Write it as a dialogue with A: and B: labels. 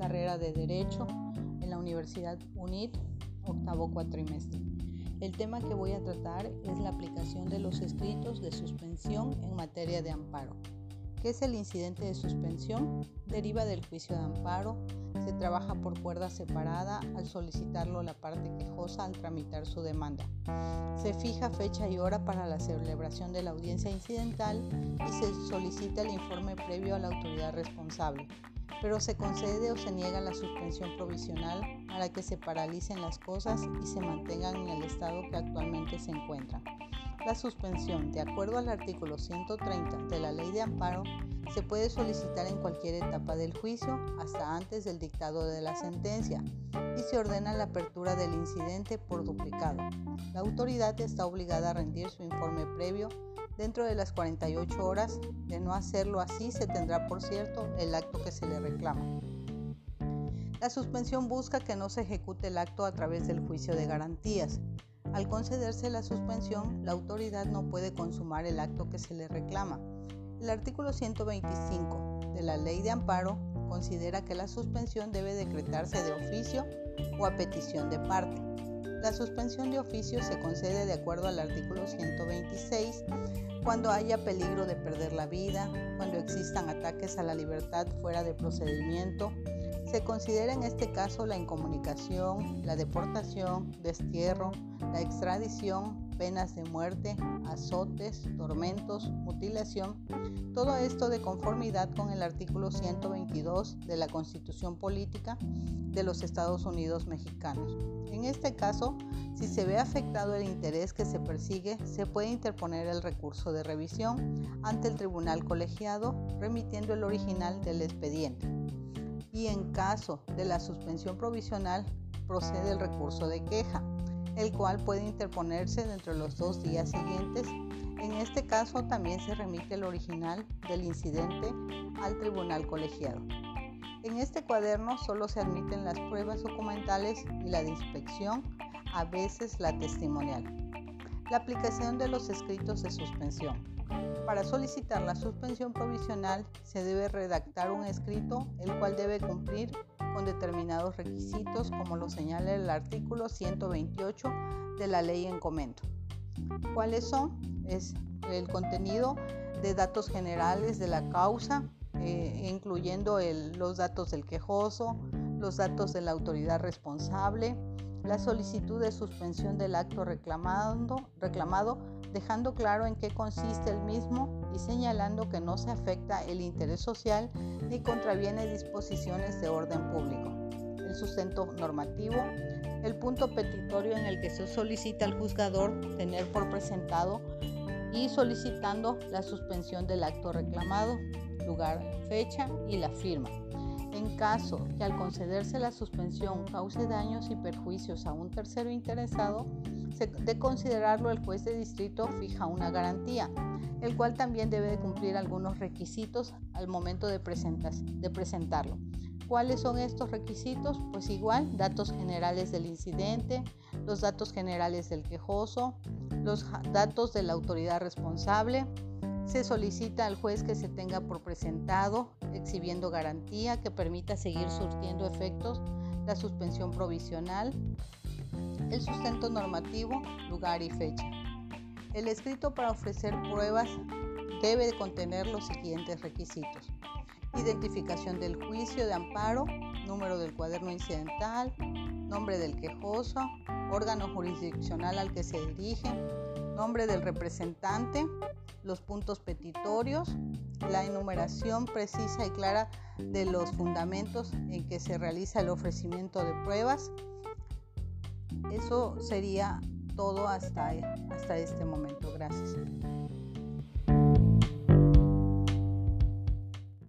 A: carrera de Derecho en la Universidad UNIT, octavo cuatrimestre. El tema que voy a tratar es la aplicación de los escritos de suspensión en materia de amparo. ¿Qué es el incidente de suspensión? Deriva del juicio de amparo. Se trabaja por cuerda separada al solicitarlo la parte quejosa al tramitar su demanda. Se fija fecha y hora para la celebración de la audiencia incidental y se solicita el informe previo a la autoridad responsable pero se concede o se niega la suspensión provisional para que se paralicen las cosas y se mantengan en el estado que actualmente se encuentran. La suspensión, de acuerdo al artículo 130 de la Ley de Amparo, se puede solicitar en cualquier etapa del juicio, hasta antes del dictado de la sentencia, y se ordena la apertura del incidente por duplicado. La autoridad está obligada a rendir su informe previo dentro de las 48 horas. De no hacerlo así, se tendrá por cierto el acto que se le reclama. La suspensión busca que no se ejecute el acto a través del juicio de garantías. Al concederse la suspensión, la autoridad no puede consumar el acto que se le reclama. El artículo 125 de la Ley de Amparo considera que la suspensión debe decretarse de oficio o a petición de parte. La suspensión de oficio se concede de acuerdo al artículo 126 cuando haya peligro de perder la vida, cuando existan ataques a la libertad fuera de procedimiento. Se considera en este caso la incomunicación, la deportación, destierro, la extradición, penas de muerte, azotes, tormentos, mutilación, todo esto de conformidad con el artículo 122 de la Constitución Política de los Estados Unidos Mexicanos. En este caso, si se ve afectado el interés que se persigue, se puede interponer el recurso de revisión ante el tribunal colegiado, remitiendo el original del expediente. Y en caso de la suspensión provisional, procede el recurso de queja el cual puede interponerse dentro de los dos días siguientes. En este caso también se remite el original del incidente al tribunal colegiado. En este cuaderno solo se admiten las pruebas documentales y la de inspección, a veces la testimonial. La aplicación de los escritos de suspensión. Para solicitar la suspensión provisional se debe redactar un escrito el cual debe cumplir con determinados requisitos como lo señala el artículo 128 de la ley en comento. ¿Cuáles son? Es el contenido de datos generales de la causa, eh, incluyendo los datos del quejoso, los datos de la autoridad responsable, la solicitud de suspensión del acto reclamado, dejando claro en qué consiste el mismo y señalando que no se afecta el interés social ni contraviene disposiciones de orden público. El sustento normativo, el punto petitorio en el que se solicita al juzgador tener por presentado y solicitando la suspensión del acto reclamado, lugar, fecha y la firma. En caso que al concederse la suspensión cause daños y perjuicios a un tercero interesado, de considerarlo el juez de distrito fija una garantía, el cual también debe de cumplir algunos requisitos al momento de, de presentarlo. ¿Cuáles son estos requisitos? Pues igual, datos generales del incidente, los datos generales del quejoso, los datos de la autoridad responsable, se solicita al juez que se tenga por presentado, exhibiendo garantía que permita seguir surtiendo efectos la suspensión provisional, el sustento normativo, lugar y fecha. El escrito para ofrecer pruebas debe contener los siguientes requisitos. Identificación del juicio de amparo, número del cuaderno incidental, nombre del quejoso, órgano jurisdiccional al que se dirige, nombre del representante, los puntos petitorios, la enumeración precisa y clara de los fundamentos en que se realiza el ofrecimiento de pruebas. Eso sería todo hasta, hasta este momento. Gracias.